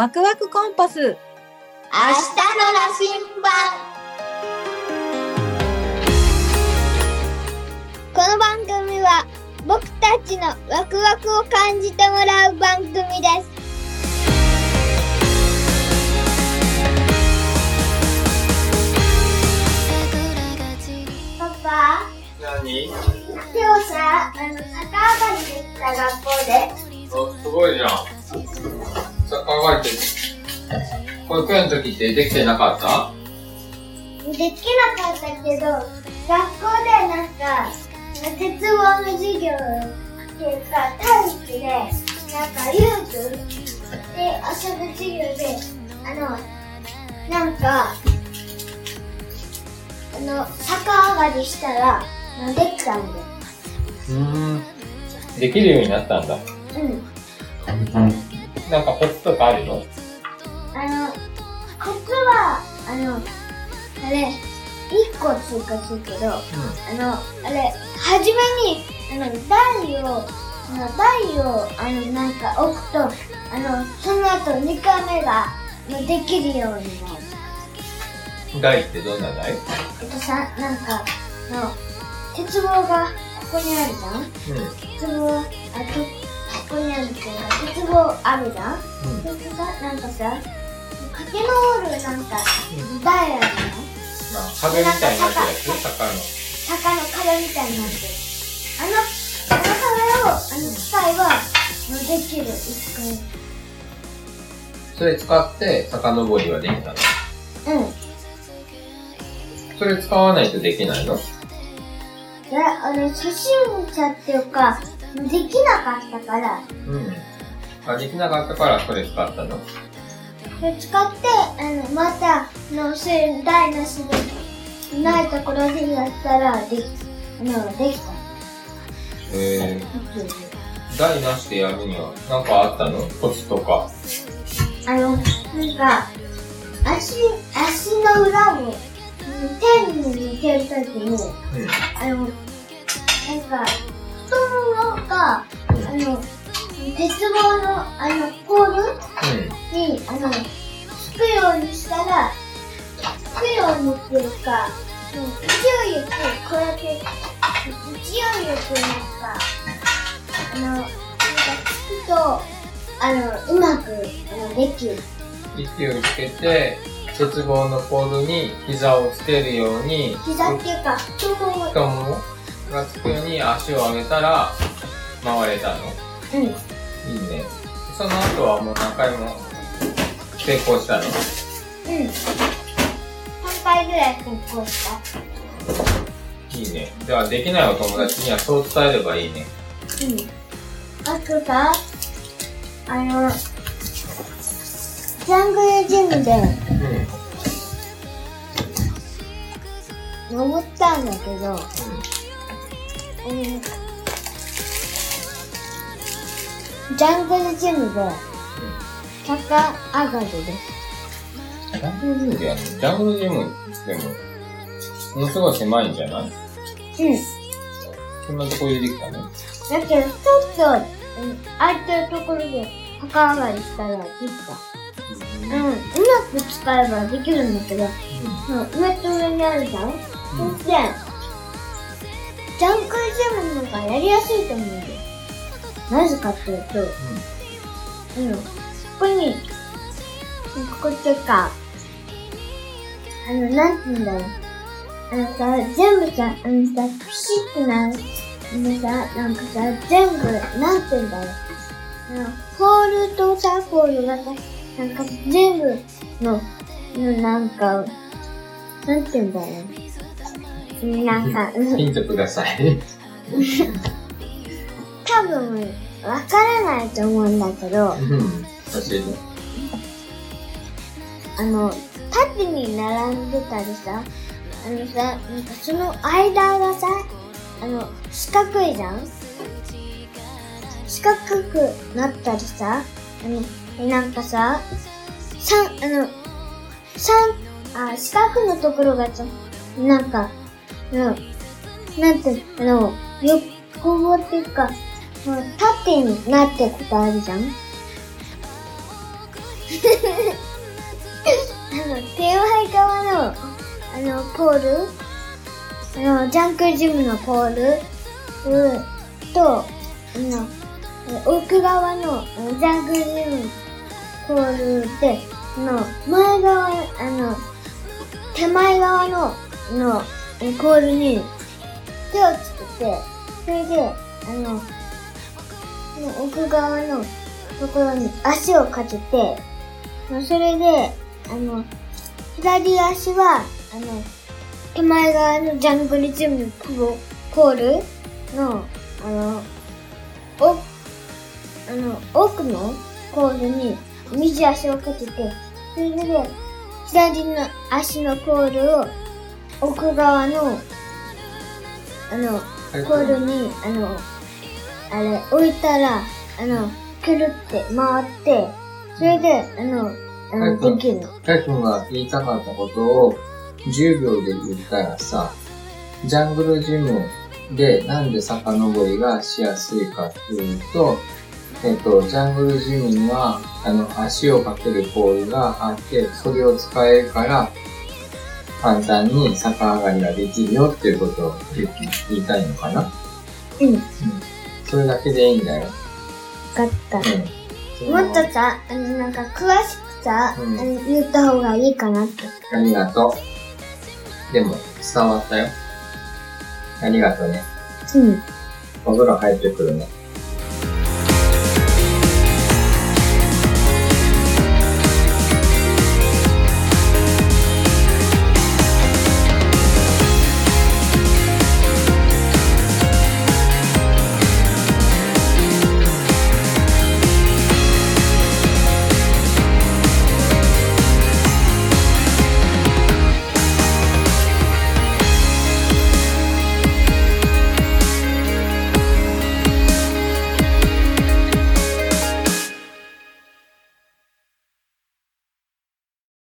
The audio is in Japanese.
ワクワクコンパス。明日の羅針盤。この番組は僕たちのワクワクを感じてもらう番組です。パパ。何？今日さあの逆上がりできた学校で。おすごいじゃん。サッカー上がりって、保育園の時ってできてなかった？できなかったけど学校でなんか鉄棒の授業っていうか体育でなんか遊具で遊ぶ授業であのなんかあの逆上がりしたらできたんだよ。うーん。できるようになったんだ。うんなんかコツとかあるの？あのコツはあのあれ1個追加するけどあの、あれ、はじめに、あの、台を、あの、台を、あの、なんか置くと、あの、その後2回目が、できるようになる。うん。台ってどんな台えっとさ、なんか、あの、鉄棒がここにあるじゃん？う鉄棒、あと、ここにあるけど、鉄棒あるじゃん？ん。うん。それでさ、なんかさ、駆け上るなんか、台あるじゃんまあ、壁みたいになやつ坂の。坂の壁みたいになってる。あの、あの壁を、あの機械は、もうできる、一回。それ使って遡りはできたの？うん。それ使わないとできないの？で、あの、初心者っていうか、できなかったから、うん。あ、できなかったからそれ使ったの？使って、あの、また、あの、そういう台なしで、ないところでやったら、でき、あの、できた。えー、台なしでやるには何かあったの？コツとか。あの、なんか、足、足の裏を、うん天に向けるときに、うん。あの、なんか、あの、鉄棒の、あの、ポールに、あの、つくようにしたら、つくようにっていうか、うん勢いよく、こうやって、勢いよくなんか、あの、なんかつくと、あの、うまく、あの、できる。息をつけて、鉄棒のポールに膝をつけるように、膝っていうか、太ももがつくように足を上げたら、回れたの？うん。いいね。その後はもう何回も成功したの？うん。3回ぐらい成功した。いいね。じゃあできないお友達にはそう伝えればいいね。うん。あとさ、あの、ジャングルジムでうん。登ったんだけど、うん、ジャングルジムで坂上がりです。ジャングルジムでやるのジャングルジムでも、ものすごい狭いんじゃない？うん。そんなとこでできたの？だけど、ちょっと、うん、空いてるところで坂上がりしたらできた。うん。うまく使えばできるんだけど、うん、上と上にあるじゃん、そして、ジャングルジムの方がやりやすいと思うんだよ。なぜかっていうと、うん、ここに、ここっていうか、あの、なんて言うんだろう。あのさ、全部さ、あのさ、ピシッとなる。あのさ、なんかさ、全部、なんて言うんだろう。あの、ポールとさ、ポールがさ、なんか全部の、のなんか、なんて言うんだろう。なんか、うんヒントください。多分、わからないと思うんだけど、うん。教えて。あの、縦に並んでたりさ、あのさ、なんかその間がさ、あの、四角いじゃん？四角くなったりさ、あの、なんかさ、三、あの、三、あ、四角のところがさ、なんか、うん、なんて、あの、横棒っていうか、もう縦になってことあるじゃん？あの、手前側の、あの、ポール、あの、ジャンクジムのポール、うんと、あの、奥側の、あのジャンクジムポールで、あの、前側、あの、手前側の、の、ポールに手をつけて、それで、あの、の奥側のところに足をかけて、それで、あの、左足は、あの、手前側のジャングルジムのポポールの、あの、お、あの、奥のポールに右足をかけて、それで、左の足のポールを奥側の、あの、ポールに、あの、あれ、置いたら、あの、くるって回って、それで、あの、あの、はいできるの。たいくんが言いたかったことを10秒で言ったらさ、ジャングルジムでなんで遡りがしやすいかっていうと、えっと、ジャングルジムには、あの、足をかけるポールがあって、それを使えるから、簡単に逆上がりができるよっていうことを言い言いたいのかな？うん、それだけでいいんだよ。わかった。うん。もっとさ、あの、なんか詳しくさ、うんあの言った方がいいかなって。ありがとう。でも、伝わったよ。ありがとうね。うん。お風呂入ってくるね。